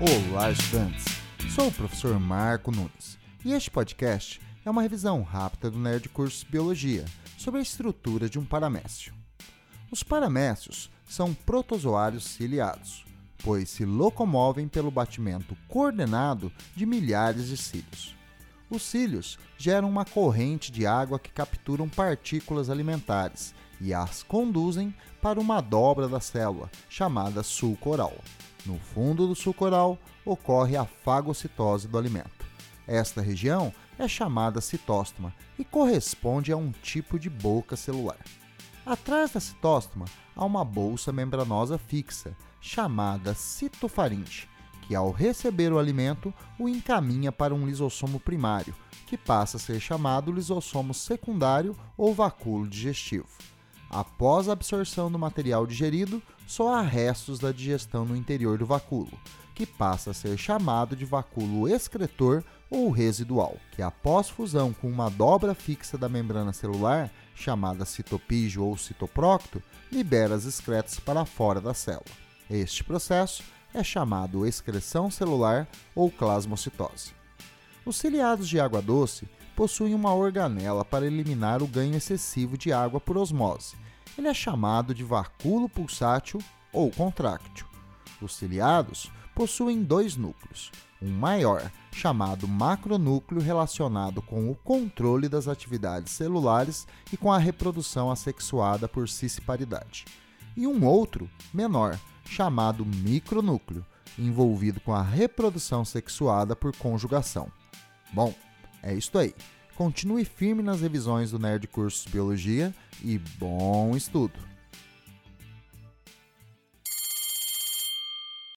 Olá, estudantes! Sou o professor Marco Nunes e este podcast é uma revisão rápida do Nerd Curso Biologia sobre a estrutura de um paramécio. Os paramécios são protozoários ciliados, pois se locomovem pelo batimento coordenado de milhares de cílios. Os cílios geram uma corrente de água que capturam partículas alimentares e as conduzem para uma dobra da célula, chamada sulco oral. No fundo do sulco oral ocorre a fagocitose do alimento. Esta região é chamada citóstoma e corresponde a um tipo de boca celular. Atrás da citóstoma há uma bolsa membranosa fixa, chamada citofaringe, que ao receber o alimento o encaminha para um lisossomo primário, que passa a ser chamado lisossomo secundário ou vacúolo digestivo. Após a absorção do material digerido, só há restos da digestão no interior do vacúolo, que passa a ser chamado de vacúolo excretor ou residual, que após fusão com uma dobra fixa da membrana celular, chamada citopígio ou citoprócto, libera as excretas para fora da célula. Este processo é chamado excreção celular ou plasmocitose. Os ciliados de água doce possuem uma organela para eliminar o ganho excessivo de água por osmose. Ele é chamado de vacúolo pulsátil ou contráctil. Os ciliados possuem dois núcleos, um maior, chamado macronúcleo, relacionado com o controle das atividades celulares e com a reprodução assexuada por cisparidade, e um outro, menor, chamado micronúcleo, envolvido com a reprodução sexuada por conjugação. Bom, é isto aí. Continue firme nas revisões do Nerd Cursos Biologia e bom estudo!